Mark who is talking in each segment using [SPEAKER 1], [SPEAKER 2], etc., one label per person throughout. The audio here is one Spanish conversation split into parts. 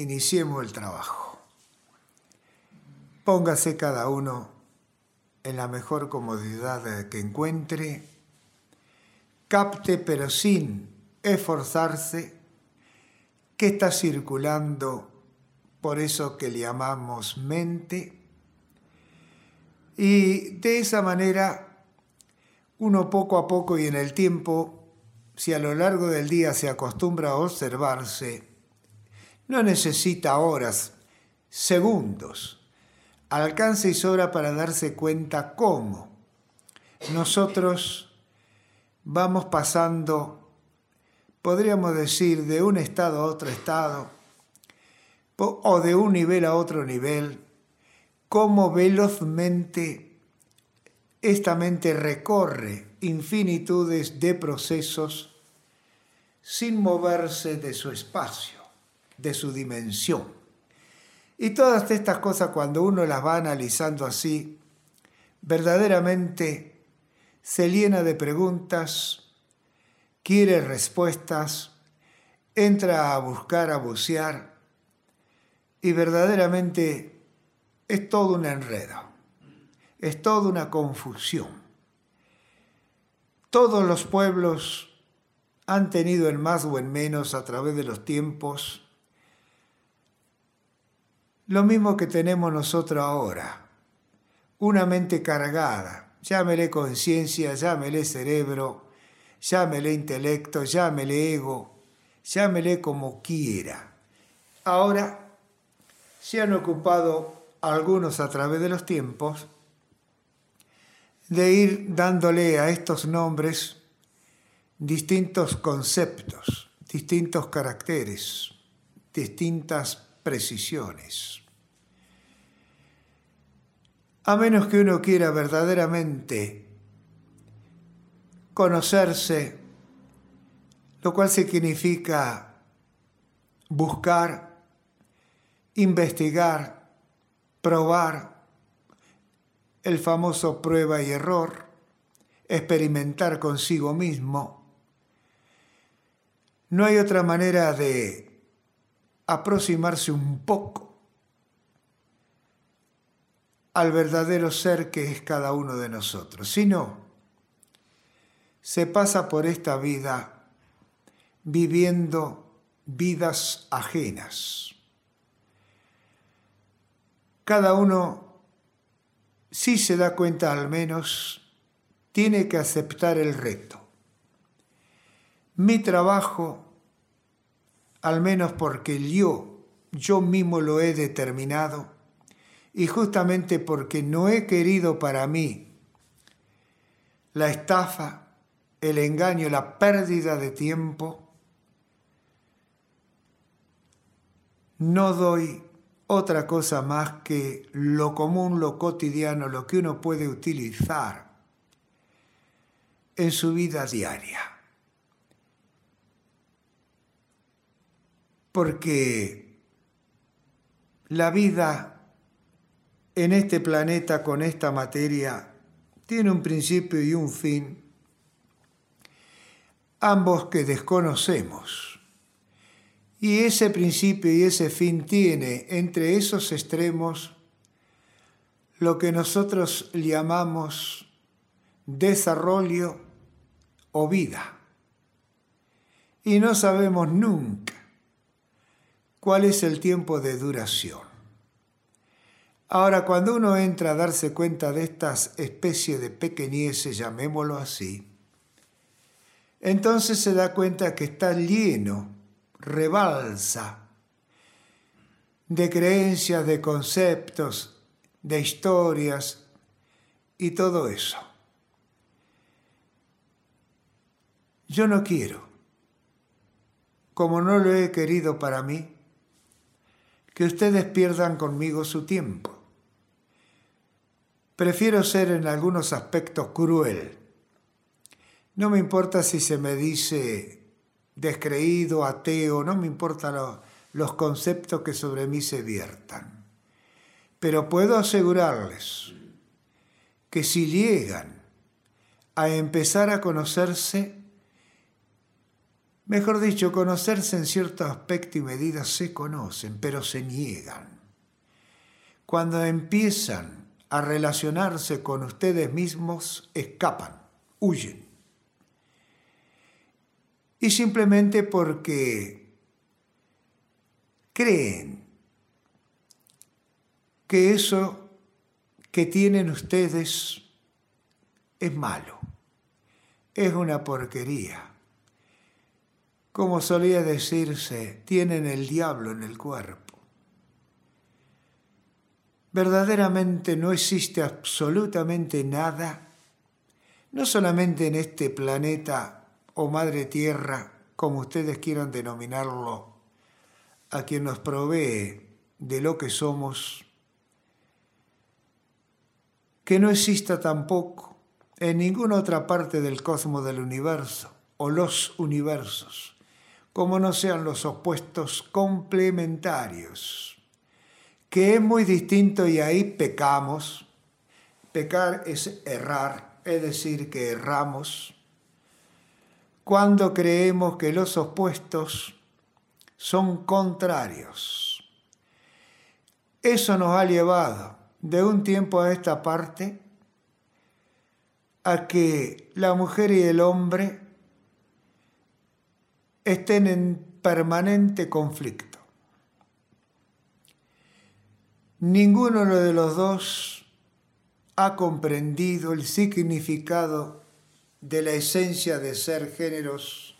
[SPEAKER 1] iniciemos el trabajo. Póngase cada uno en la mejor comodidad que encuentre, capte pero sin esforzarse que está circulando por eso que le llamamos mente y de esa manera uno poco a poco y en el tiempo, si a lo largo del día se acostumbra a observarse, no necesita horas, segundos, alcance y sobra para darse cuenta cómo. Nosotros vamos pasando, podríamos decir, de un estado a otro estado, o de un nivel a otro nivel, cómo velozmente esta mente recorre infinitudes de procesos sin moverse de su espacio, de su dimensión. Y todas estas cosas cuando uno las va analizando así, verdaderamente se llena de preguntas, quiere respuestas, entra a buscar, a bucear, y verdaderamente es todo un enredo, es toda una confusión. Todos los pueblos han tenido en más o en menos a través de los tiempos lo mismo que tenemos nosotros ahora, una mente cargada, llámele conciencia, llámele cerebro, llámele intelecto, llámele ego, llámele como quiera. Ahora se han ocupado algunos a través de los tiempos de ir dándole a estos nombres distintos conceptos, distintos caracteres, distintas precisiones. A menos que uno quiera verdaderamente conocerse, lo cual significa buscar investigar, probar, el famoso prueba y error, experimentar consigo mismo. No hay otra manera de aproximarse un poco al verdadero ser que es cada uno de nosotros, sino se pasa por esta vida viviendo vidas ajenas cada uno, si se da cuenta al menos, tiene que aceptar el reto. Mi trabajo, al menos porque yo, yo mismo lo he determinado, y justamente porque no he querido para mí la estafa, el engaño, la pérdida de tiempo, no doy otra cosa más que lo común, lo cotidiano, lo que uno puede utilizar en su vida diaria. Porque la vida en este planeta con esta materia tiene un principio y un fin, ambos que desconocemos y ese principio y ese fin tiene entre esos extremos lo que nosotros llamamos desarrollo o vida. Y no sabemos nunca cuál es el tiempo de duración. Ahora, cuando uno entra a darse cuenta de estas especies de pequeñeces, llamémoslo así, entonces se da cuenta que está lleno rebalsa de creencias, de conceptos, de historias y todo eso. Yo no quiero, como no lo he querido para mí, que ustedes pierdan conmigo su tiempo. Prefiero ser en algunos aspectos cruel. No me importa si se me dice descreído, ateo, no me importan los conceptos que sobre mí se viertan. Pero puedo asegurarles que si llegan a empezar a conocerse, Mejor dicho, conocerse en cierto aspecto y medida se conocen, pero se niegan. Cuando empiezan a relacionarse con ustedes mismos, escapan, huyen. Y simplemente porque creen que eso que tienen ustedes es malo, es una porquería. Como solía decirse, tienen el diablo en el cuerpo. Verdaderamente no existe absolutamente nada, no solamente en este planeta o madre tierra, como ustedes quieran denominarlo, a quien nos provee de lo que somos, que no exista tampoco en ninguna otra parte del cosmos del universo o los universos, como no sean los opuestos complementarios, que es muy distinto y ahí pecamos. Pecar es errar, es decir, que erramos cuando creemos que los opuestos son contrarios. Eso nos ha llevado de un tiempo a esta parte a que la mujer y el hombre estén en permanente conflicto. Ninguno de los dos ha comprendido el significado de la esencia de ser géneros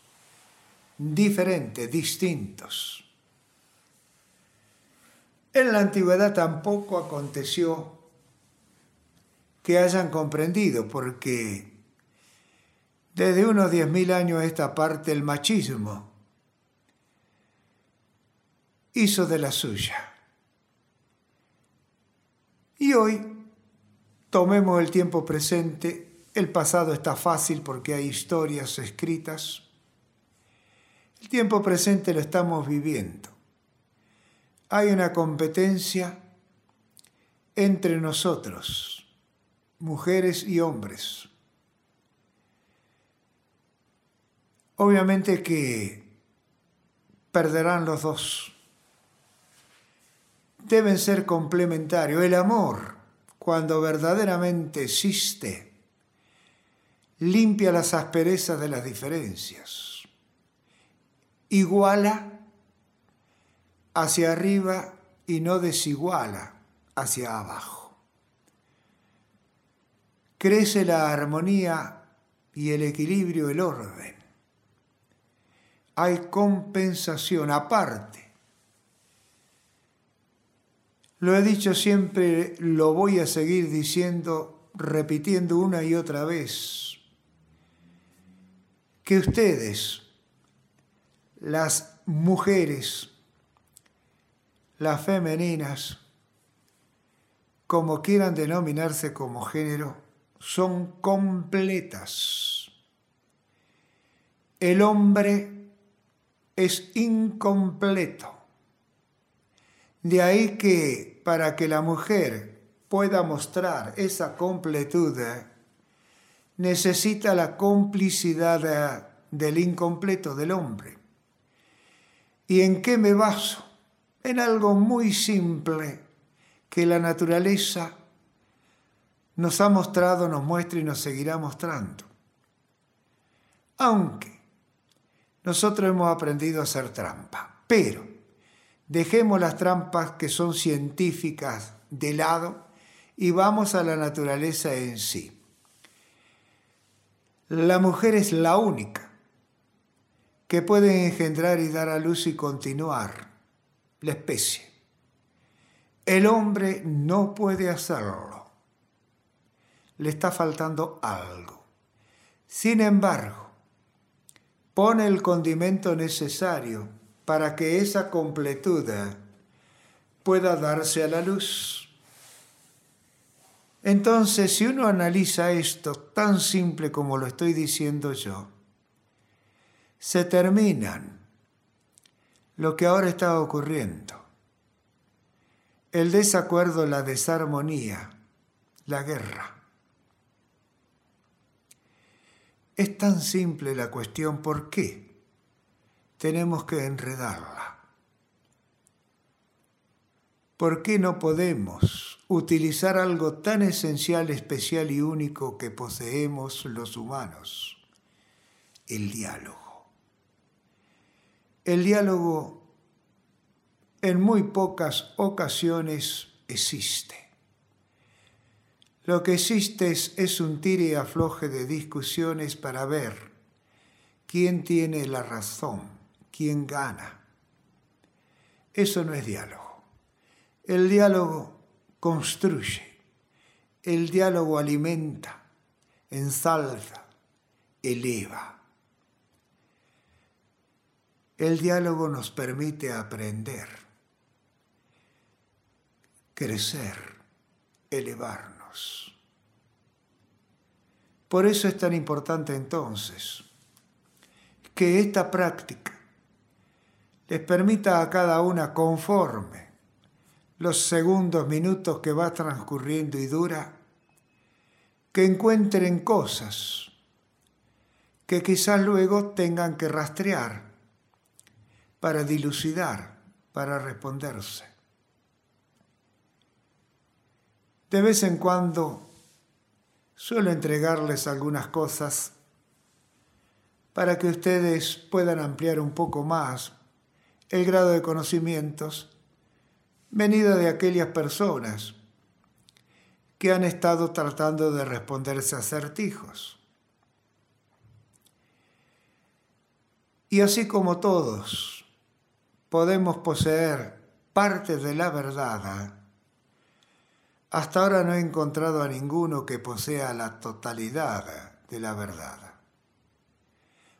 [SPEAKER 1] diferentes, distintos. En la antigüedad tampoco aconteció que hayan comprendido, porque desde unos 10.000 años a esta parte el machismo hizo de la suya. Y hoy tomemos el tiempo presente, el pasado está fácil porque hay historias escritas, el tiempo presente lo estamos viviendo hay una competencia entre nosotros, mujeres y hombres. Obviamente que perderán los dos. Deben ser complementarios. El amor, cuando verdaderamente existe, limpia las asperezas de las diferencias. Iguala hacia arriba y no desiguala hacia abajo. Crece la armonía y el equilibrio, el orden. Hay compensación aparte. Lo he dicho siempre, lo voy a seguir diciendo, repitiendo una y otra vez, que ustedes, las mujeres, las femeninas, como quieran denominarse como género, son completas. El hombre es incompleto. De ahí que para que la mujer pueda mostrar esa completud, necesita la complicidad del incompleto del hombre. ¿Y en qué me baso? en algo muy simple que la naturaleza nos ha mostrado, nos muestra y nos seguirá mostrando. Aunque nosotros hemos aprendido a hacer trampa, pero dejemos las trampas que son científicas de lado y vamos a la naturaleza en sí. La mujer es la única que puede engendrar y dar a luz y continuar la especie. El hombre no puede hacerlo. Le está faltando algo. Sin embargo, pone el condimento necesario para que esa completud pueda darse a la luz. Entonces, si uno analiza esto tan simple como lo estoy diciendo yo, se terminan lo que ahora está ocurriendo. El desacuerdo, la desarmonía, la guerra. Es tan simple la cuestión, ¿por qué? tenemos que enredarla. ¿Por qué no podemos utilizar algo tan esencial, especial y único que poseemos los humanos? El diálogo. El diálogo en muy pocas ocasiones existe. Lo que existe es, un tire y afloje de discusiones para ver quién tiene la razón, quién gana. Eso no es diálogo. El diálogo construye, el diálogo alimenta, ensalza, eleva. El diálogo nos permite aprender, crecer, elevarnos. Por eso es tan importante entonces que esta práctica les permita a cada una conforme los segundos, minutos que va transcurriendo y dura, que encuentren cosas que quizás luego tengan que rastrear para dilucidar, para responderse. De vez en cuando suelo entregarles algunas cosas para que ustedes puedan ampliar un poco más el grado de conocimientos venido de aquellas personas que han estado tratando de responderse acertijos. Y así como todos podemos poseer parte de la verdad, hasta ahora no he encontrado a ninguno que posea la totalidad de la verdad.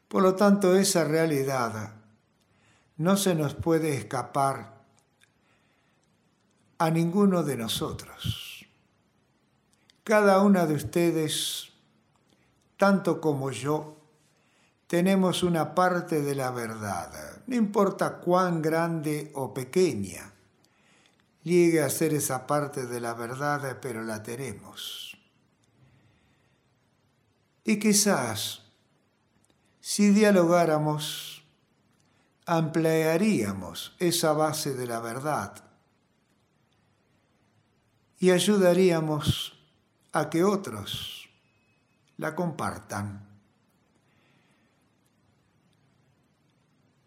[SPEAKER 1] Por lo tanto, esa realidad no se nos puede escapar a ninguno de nosotros. Cada una de ustedes, tanto como yo, tenemos una parte de la verdad, no importa cuán grande o pequeña llegue a ser esa parte de la verdad, pero la tenemos. Y quizás si dialogáramos, ampliaríamos esa base de la verdad y ayudaríamos a que otros la compartan.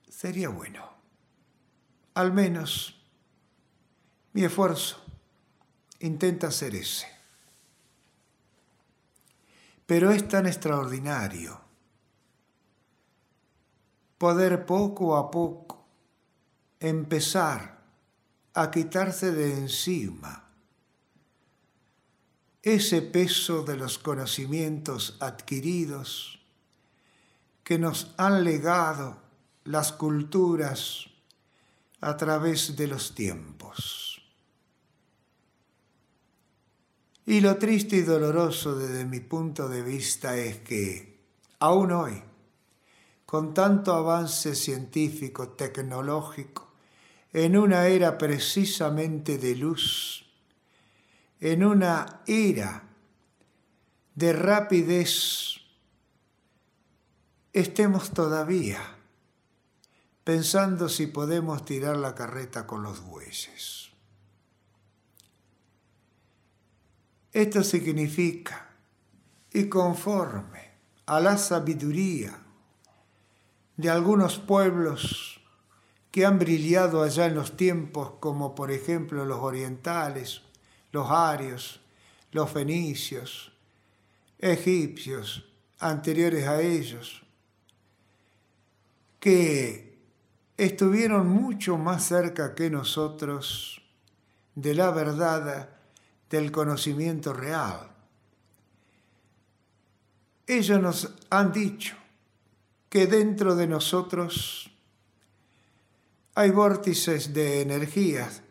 [SPEAKER 1] Sería bueno. Al menos mi esfuerzo intenta ser ese. Pero es tan extraordinario poder poco a poco empezar a quitarse de encima ese peso de los conocimientos adquiridos que nos han legado las culturas a través de los tiempos. Y lo triste y doloroso desde mi punto de vista es que aún hoy con tanto avance científico, tecnológico, en una era precisamente de luz, en una era de rapidez, estemos todavía pensando si podemos tirar la carreta con los bueyes. Esto significa, y conforme a la sabiduría, de algunos pueblos que han brillado allá en los tiempos, como por ejemplo los orientales, los arios, los fenicios, egipcios, anteriores a ellos, que estuvieron mucho más cerca que nosotros de la verdad, del conocimiento real. Ellos nos han dicho que dentro de nosotros hay vórtices de energías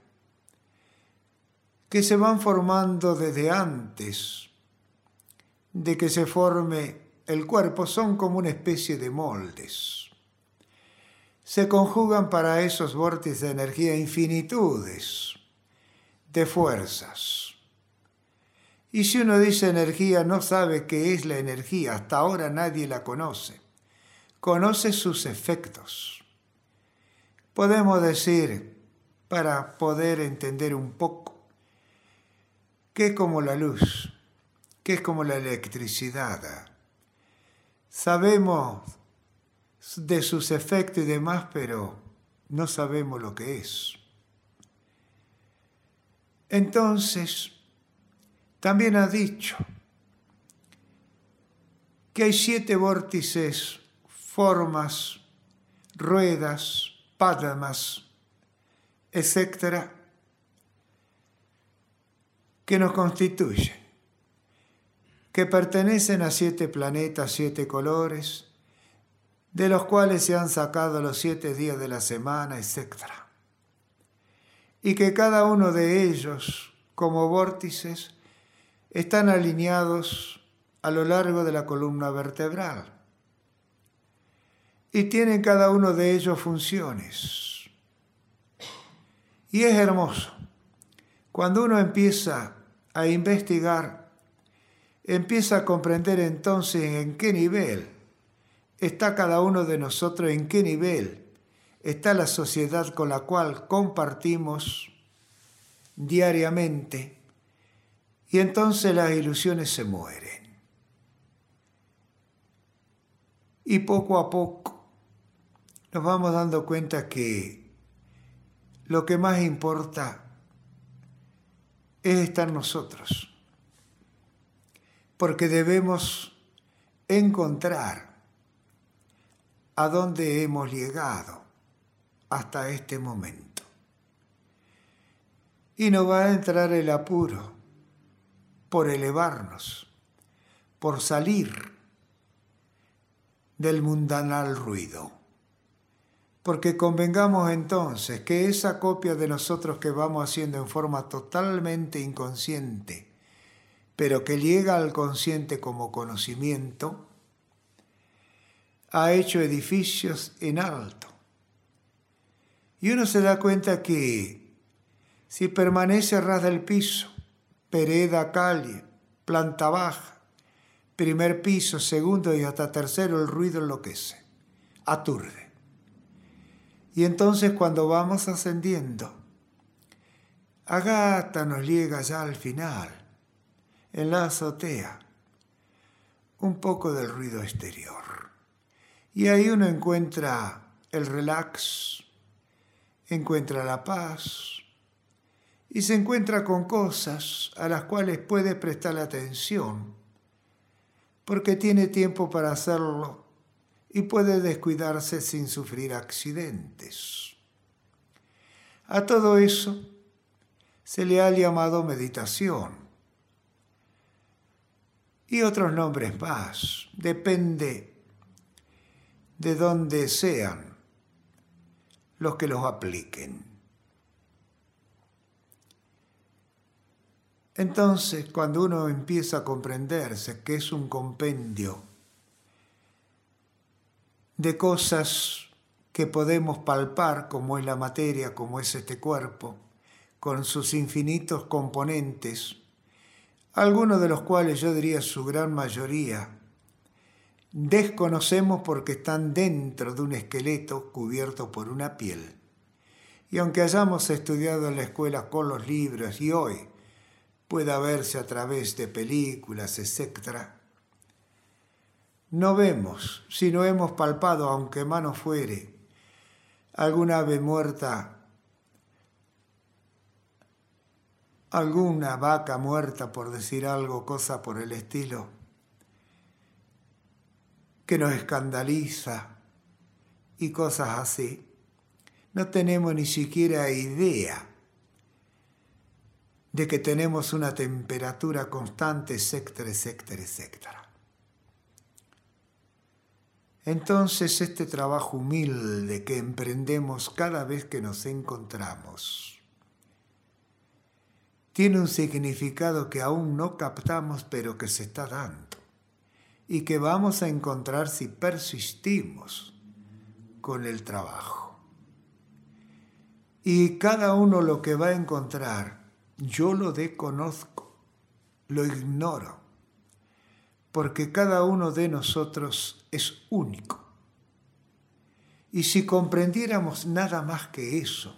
[SPEAKER 1] que se van formando desde antes de que se forme el cuerpo, son como una especie de moldes. Se conjugan para esos vórtices de energía infinitudes de fuerzas. Y si uno dice energía, no sabe qué es la energía, hasta ahora nadie la conoce conoce sus efectos, podemos decir, para poder entender un poco, que es como la luz, que es como la electricidad. Sabemos de sus efectos y demás, pero no sabemos lo que es. Entonces, también ha dicho que hay siete vórtices, formas, ruedas, padmas, etcétera, que nos constituyen, que pertenecen a siete planetas, siete colores, de los cuales se han sacado los siete días de la semana, etcétera, y que cada uno de ellos, como vórtices, están alineados a lo largo de la columna vertebral y tienen cada uno de ellos funciones. Y es hermoso. Cuando uno empieza a investigar, empieza a comprender entonces en qué nivel está cada uno de nosotros, en qué nivel está la sociedad con la cual compartimos diariamente. Y entonces las ilusiones se mueren. Y poco a poco nos vamos dando cuenta que lo que más importa es estar nosotros, porque debemos encontrar a dónde hemos llegado hasta este momento. Y nos va a entrar el apuro por elevarnos, por salir del mundanal ruido. Porque convengamos entonces que esa copia de nosotros que vamos haciendo en forma totalmente inconsciente, pero que llega al consciente como conocimiento, ha hecho edificios en alto. Y uno se da cuenta que si permanece a ras del piso, pereda, calle, planta baja, primer piso, segundo y hasta tercero, el ruido enloquece, aturde. Y entonces cuando vamos ascendiendo, Agata nos llega ya al final, en la azotea, un poco del ruido exterior. Y ahí uno encuentra el relax, encuentra la paz y se encuentra con cosas a las cuales puede prestar atención, porque tiene tiempo para hacerlo y puede descuidarse sin sufrir accidentes. A todo eso se le ha llamado meditación y otros nombres más, depende de dónde sean los que los apliquen. Entonces, cuando uno empieza a comprenderse que es un compendio de cosas que podemos palpar, como es la materia, como es este cuerpo, con sus infinitos componentes, algunos de los cuales yo diría su gran mayoría, desconocemos porque están dentro de un esqueleto cubierto por una piel. Y aunque hayamos estudiado en la escuela con los libros y hoy pueda verse a través de películas, etc., no vemos, si no hemos palpado, aunque mano fuere, alguna ave muerta, alguna vaca muerta, por decir algo, cosa por el estilo, que nos escandaliza y cosas así. No tenemos ni siquiera idea de que tenemos una temperatura constante, etcétera, etcétera, etcétera. Entonces este trabajo humilde que emprendemos cada vez que nos encontramos tiene un significado que aún no captamos pero que se está dando y que vamos a encontrar si persistimos con el trabajo. Y cada uno lo que va a encontrar, yo lo desconozco, lo ignoro porque cada uno de nosotros es único. Y si comprendiéramos nada más que eso,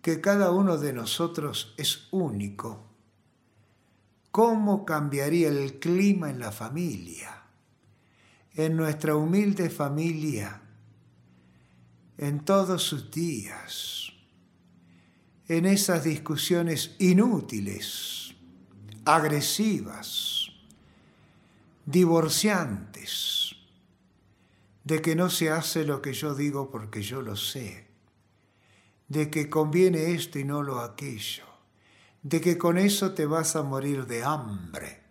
[SPEAKER 1] que cada uno de nosotros es único, ¿cómo cambiaría el clima en la familia? En nuestra humilde familia, en todos sus días, en esas discusiones inútiles, agresivas, divorciantes, de que no se hace lo que yo digo porque yo lo sé, de que conviene esto y no lo aquello, de que con eso te vas a morir de hambre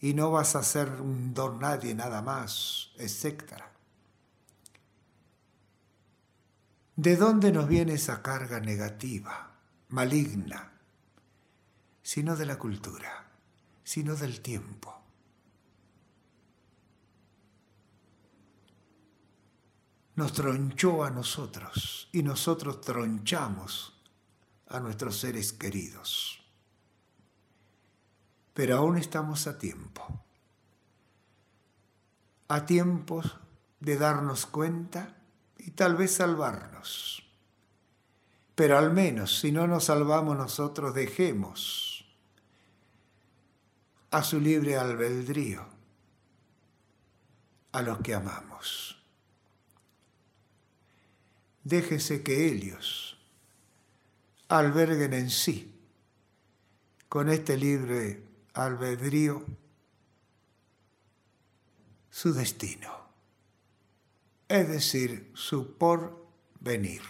[SPEAKER 1] y no vas a ser un don nadie nada más, etc. ¿De dónde nos viene esa carga negativa, maligna? Sino de la cultura, sino del tiempo. nos tronchó a nosotros y nosotros tronchamos a nuestros seres queridos. Pero aún estamos a tiempo. A tiempo de darnos cuenta y tal vez salvarnos. Pero al menos si no nos salvamos nosotros, dejemos a su libre albedrío a los que amamos. Déjese que ellos alberguen en sí, con este libre albedrío, su destino, es decir, su porvenir.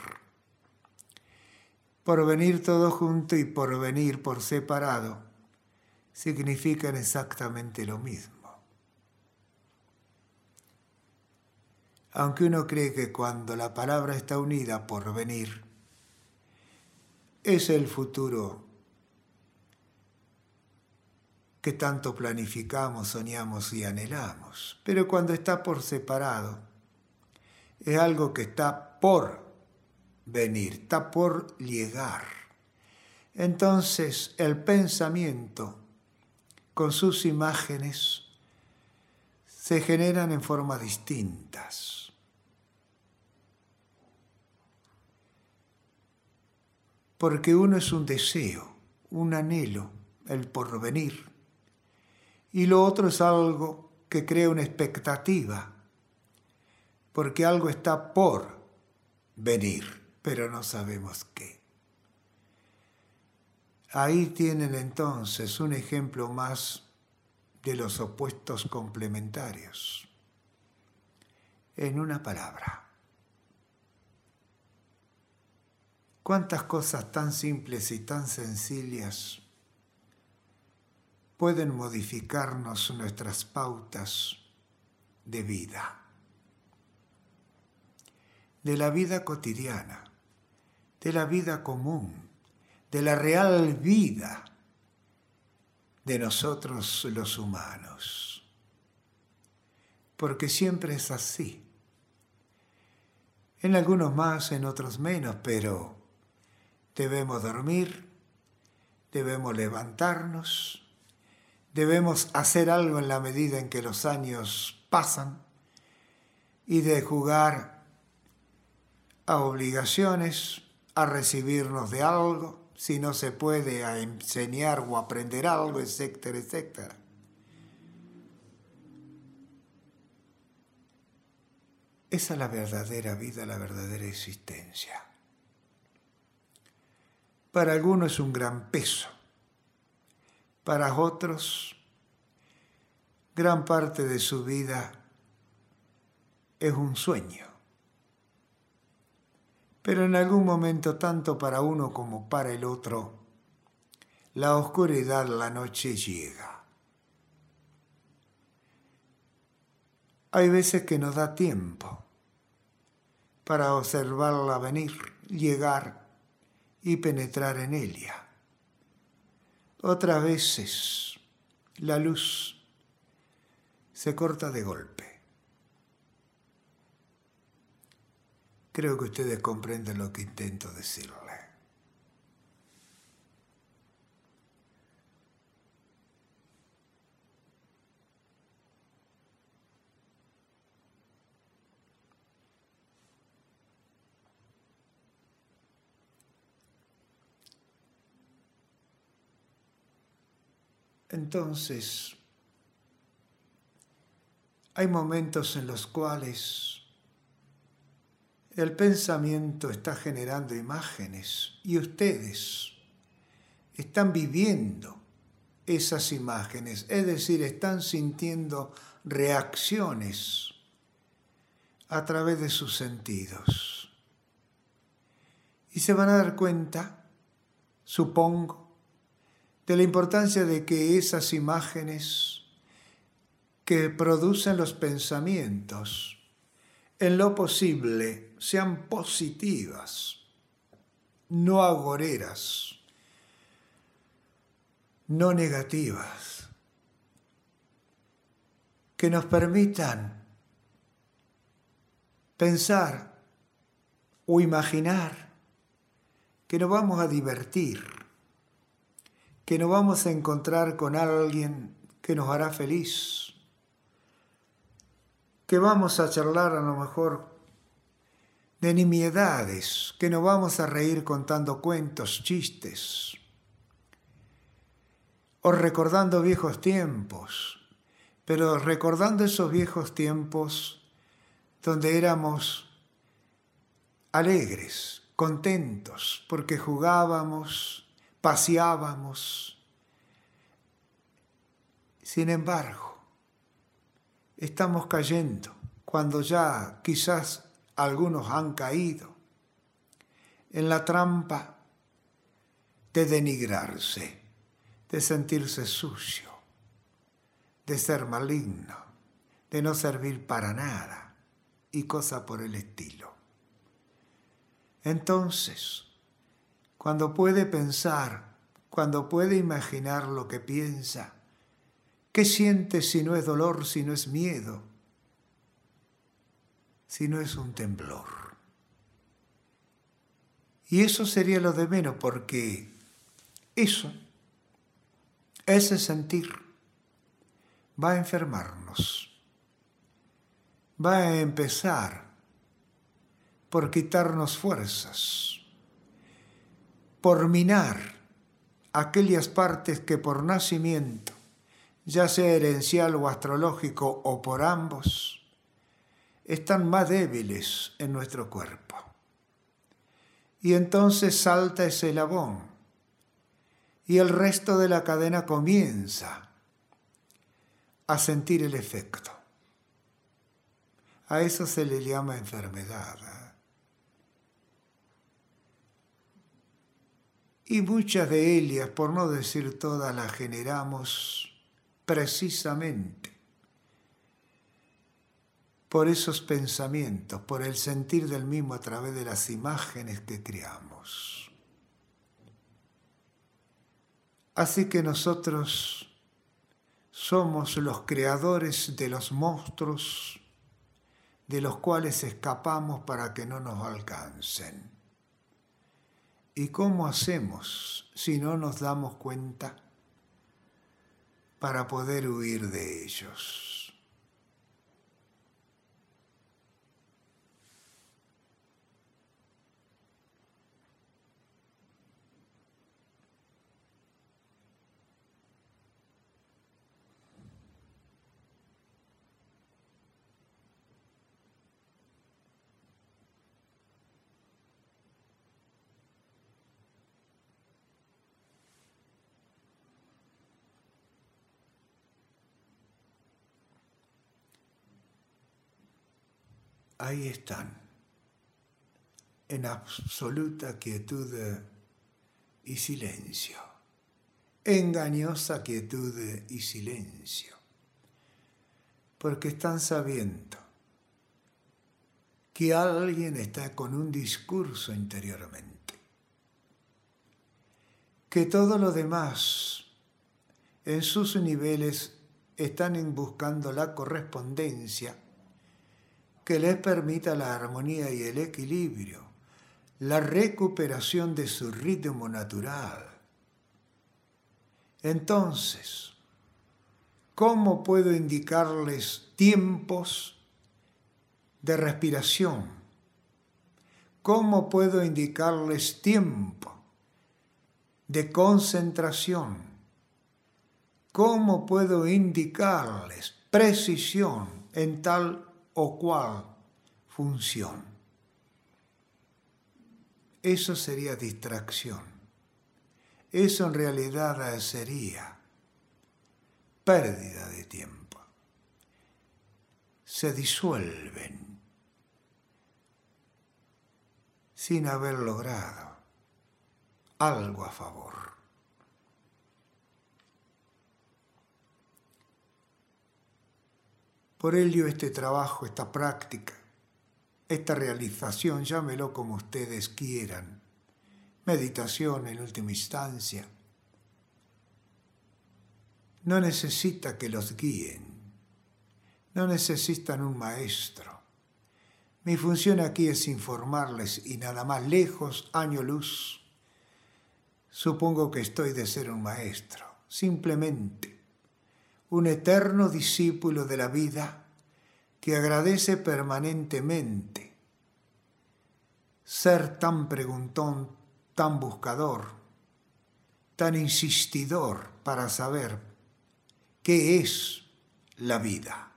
[SPEAKER 1] Porvenir todo junto y porvenir por separado significan exactamente lo mismo. aunque uno cree que cuando la palabra está unida por venir, es el futuro que tanto planificamos, soñamos y anhelamos. Pero cuando está por separado, es algo que está por venir, está por llegar. Entonces el pensamiento con sus imágenes se generan en formas distintas. porque uno es un deseo, un anhelo, el porvenir, y lo otro es algo que crea una expectativa, porque algo está por venir, pero no sabemos qué. Ahí tienen entonces un ejemplo más de los opuestos complementarios. En una palabra. Cuántas cosas tan simples y tan sencillas pueden modificarnos nuestras pautas de vida, de la vida cotidiana, de la vida común, de la real vida de nosotros los humanos. Porque siempre es así. En algunos más, en otros menos, pero debemos dormir, debemos levantarnos, debemos hacer algo en la medida en que los años pasan y de jugar a obligaciones, a recibirnos de algo, si no se puede, a enseñar o aprender algo, etcétera, etcétera. Esa es la verdadera vida, la verdadera existencia para algunos es un gran peso, para otros gran parte de su vida es un sueño. Pero en algún momento, tanto para uno como para el otro, la oscuridad, la noche llega. Hay veces que nos da tiempo para observarla venir, llegar y penetrar en ella. Otras veces la luz se corta de golpe. Creo que ustedes comprenden lo que intento decirles. Entonces, hay momentos en los cuales el pensamiento está generando imágenes y ustedes están viviendo esas imágenes, es decir, están sintiendo reacciones a través de sus sentidos. Y se van a dar cuenta, supongo, de la importancia de que esas imágenes que producen los pensamientos, en lo posible, sean positivas, no agoreras no negativas, que nos permitan pensar o imaginar que nos vamos a divertir, que nos vamos a encontrar con alguien que nos hará feliz, que vamos a charlar a lo mejor de nimiedades, que nos vamos a reír contando cuentos, chistes, o recordando viejos tiempos, pero recordando esos viejos tiempos donde éramos alegres, contentos, porque jugábamos, paseábamos. Sin embargo, estamos cayendo cuando ya quizás algunos han caído en la trampa de denigrarse de sentirse sucio, de ser maligno, de no servir para nada y cosa por el estilo. Entonces, cuando puede pensar, cuando puede imaginar lo que piensa, ¿qué siente si no es dolor, si no es miedo, si no es un temblor? Y eso sería lo de menos porque eso ese sentir va a enfermarnos, va a empezar por quitarnos fuerzas, por minar aquellas partes que por nacimiento, ya sea herencial o astrológico o por ambos, están más débiles en nuestro cuerpo. Y entonces salta ese labón y el resto de la cadena comienza a sentir el efecto. A eso se le llama enfermedad. Y muchas de ellas, por no decir todas, las generamos precisamente por esos pensamientos, por el sentir del mismo a través de las imágenes que creamos. Así que nosotros somos los creadores de los monstruos de los cuales escapamos para que no nos alcancen. ¿Y cómo hacemos si no nos damos cuenta para poder huir de ellos? Ahí están, en absoluta quietud y silencio, engañosa quietud y silencio, porque están sabiendo que alguien está con un discurso interiormente, que todo lo demás en sus niveles están buscando la correspondencia que les permita la armonía y el equilibrio, la recuperación de su ritmo natural. Entonces, ¿cómo puedo indicarles tiempos de respiración? ¿Cómo puedo indicarles tiempo de concentración? ¿Cómo puedo indicarles precisión en tal o cual función? Eso sería distracción. Eso en realidad sería pérdida de tiempo. Se disuelven sin haber logrado algo a favor. Por ello este trabajo, esta práctica, esta realización, llámelo como ustedes quieran, meditación en última instancia, no necesita que los guíen, no necesitan un maestro. Mi función aquí es informarles y nada más lejos, año luz. Supongo que estoy de ser un maestro, simplemente un eterno discípulo de la vida que agradece permanentemente ser tan preguntón, tan buscador, tan insistidor para saber qué es la vida.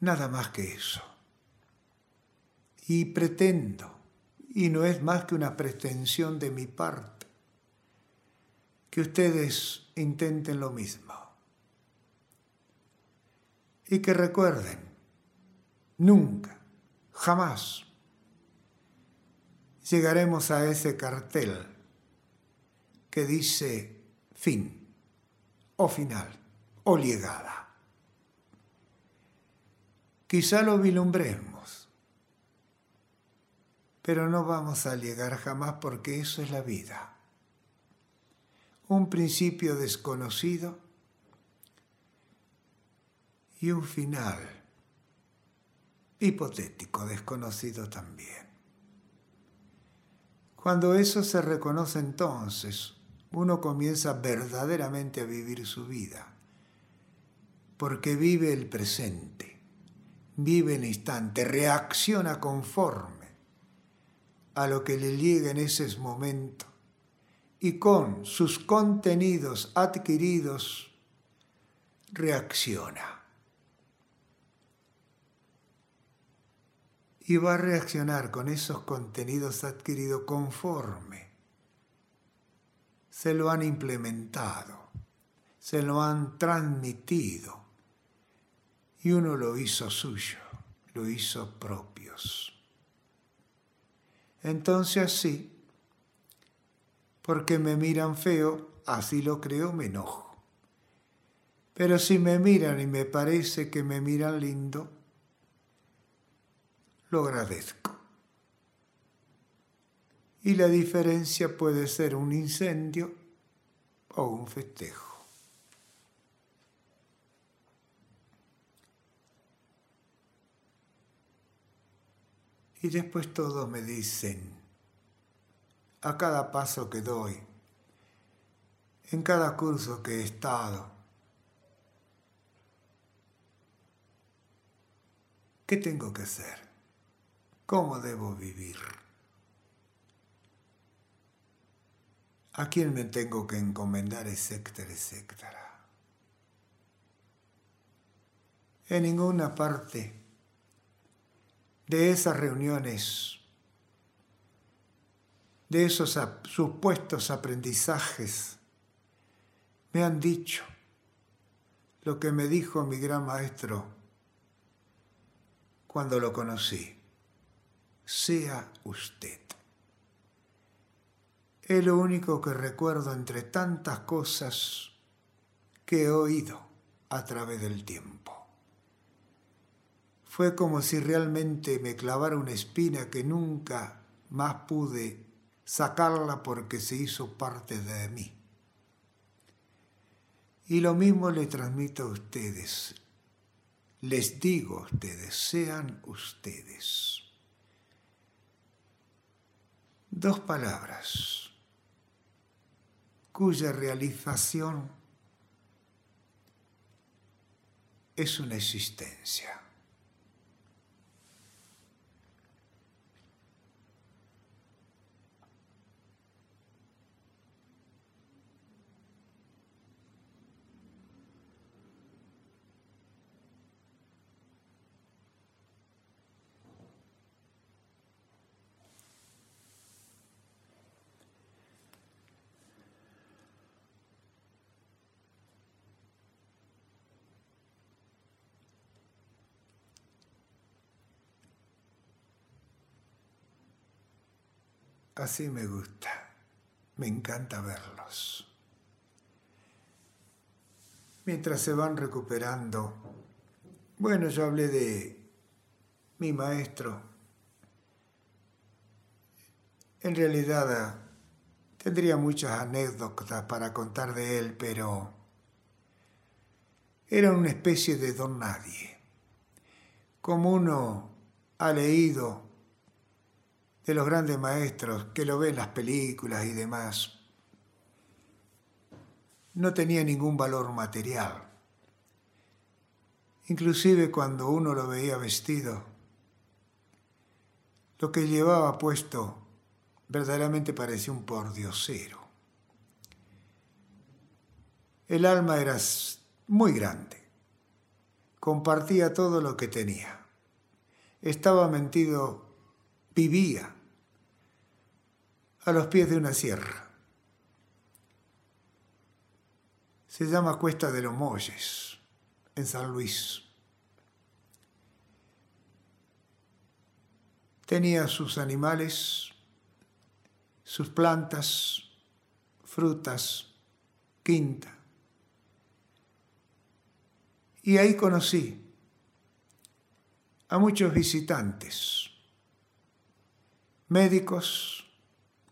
[SPEAKER 1] Nada más que eso. Y pretendo, y no es más que una pretensión de mi parte, que ustedes intenten lo mismo. Y que recuerden, nunca, jamás llegaremos a ese cartel que dice fin o final o llegada. Quizá lo vilumbremos, pero no vamos a llegar jamás porque eso es la vida. Un principio desconocido y un final hipotético, desconocido también. Cuando eso se reconoce entonces, uno comienza verdaderamente a vivir su vida, porque vive el presente, vive el instante, reacciona conforme a lo que le llega en ese momento y con sus contenidos adquiridos reacciona. y va a reaccionar con esos contenidos adquiridos conforme se lo han implementado, se lo han transmitido y uno lo hizo suyo, lo hizo propios. Entonces sí, porque me miran feo, así lo creo, me enojo. Pero si me miran y me parece que me miran lindo, lo agradezco. Y la diferencia puede ser un incendio o un festejo. Y después todos me dicen, a cada paso que doy, en cada curso que he estado, ¿qué tengo que hacer? ¿Cómo debo vivir? ¿A quién me tengo que encomendar, etcétera, etcétera? En ninguna parte de esas reuniones, de esos supuestos aprendizajes, me han dicho lo que me dijo mi gran maestro cuando lo conocí sea usted. Es lo único que recuerdo entre tantas cosas que he oído a través del tiempo. Fue como si realmente me clavara una espina que nunca más pude sacarla porque se hizo parte de mí. Y lo mismo le transmito a ustedes. Les digo a ustedes, sean ustedes dos palabras cuya realización es una existencia. Así me gusta. Me encanta verlos. Mientras se van recuperando. Bueno, yo hablé de mi maestro. En realidad tendría muchas anécdotas para contar de él, pero era una especie de don nadie. Como uno ha leído de los grandes maestros que lo ve en las películas y demás, no tenía ningún valor material. Inclusive cuando uno lo veía vestido, lo que llevaba puesto verdaderamente parecía un pordiosero. El alma era muy grande, compartía todo lo que tenía, estaba mentido, vivía a los pies de una sierra. Se llama Cuesta de los Molles, en San Luis. Tenía sus animales, sus plantas, frutas, quinta. Y ahí conocí a muchos visitantes, médicos,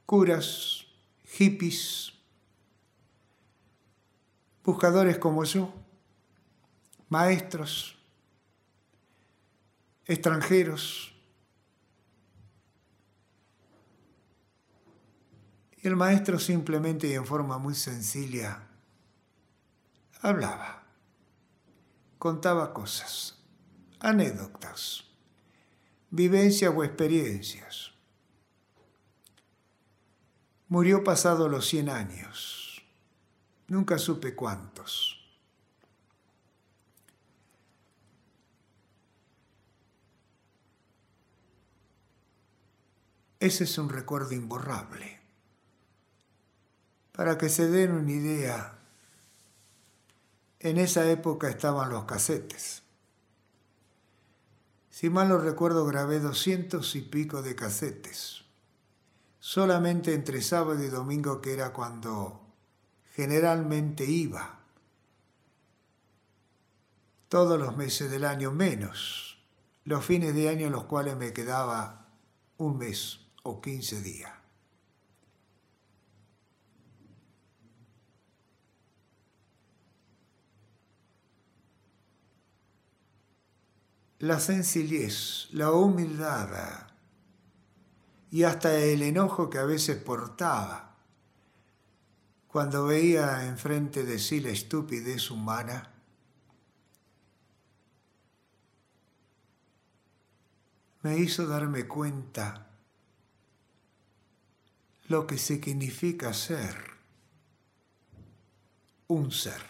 [SPEAKER 1] curas, hippies, buscadores como yo, maestros, extranjeros, Y el maestro simplemente y en forma muy sencilla hablaba, contaba cosas, anécdotas, vivencias o experiencias. Murió pasado los 100 años, nunca supe cuántos. Ese es un recuerdo imborrable. Para que se den una idea, en esa época estaban los casetes. Si mal no recuerdo, grabé doscientos y pico de casetes. Solamente entre sábado y domingo, que era cuando generalmente iba. Todos los meses del año menos. Los fines de año en los cuales me quedaba un mes o quince días. la sencillez, la humildad y hasta el enojo que a veces portaba cuando veía enfrente de sí la estupidez humana, me hizo darme cuenta lo que significa ser un ser,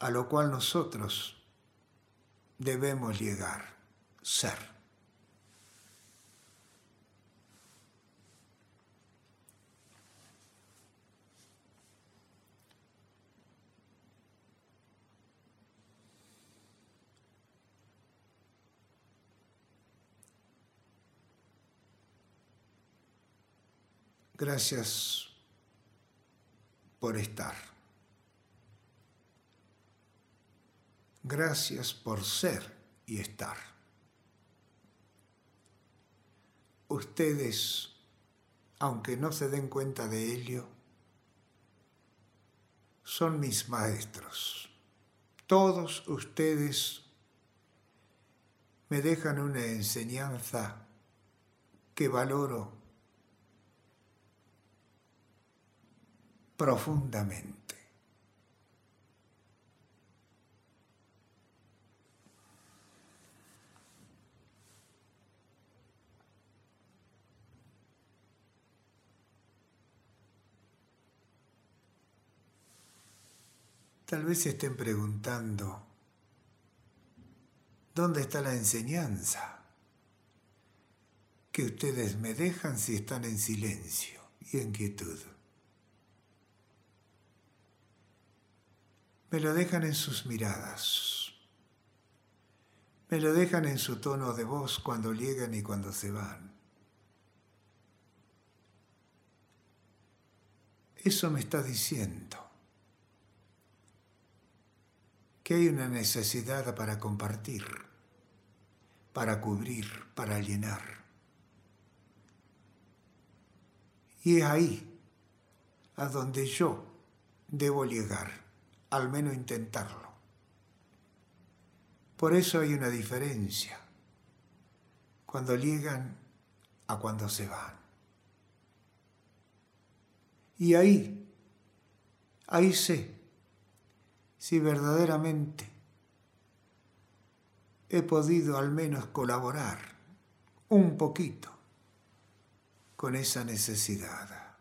[SPEAKER 1] a lo cual nosotros debemos llegar, ser. Gracias por estar. Gracias por ser y estar. Ustedes, aunque no se den cuenta de ello, son mis maestros. Todos ustedes me dejan una enseñanza que valoro profundamente. Tal vez se estén preguntando, ¿dónde está la enseñanza que ustedes me dejan si están en silencio y en quietud? me lo dejan en sus miradas, me lo dejan en su tono de voz cuando llegan y cuando se van. Eso me está diciendo que hay una necesidad para compartir, para cubrir, para llenar. Y es ahí a donde yo debo llegar al menos intentarlo. Por eso hay una diferencia cuando llegan a cuando se van. Y ahí, ahí sé si verdaderamente he podido al menos colaborar un poquito con esa necesidad.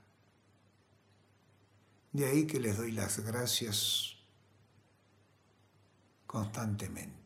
[SPEAKER 1] De ahí que les doy las gracias constantemente.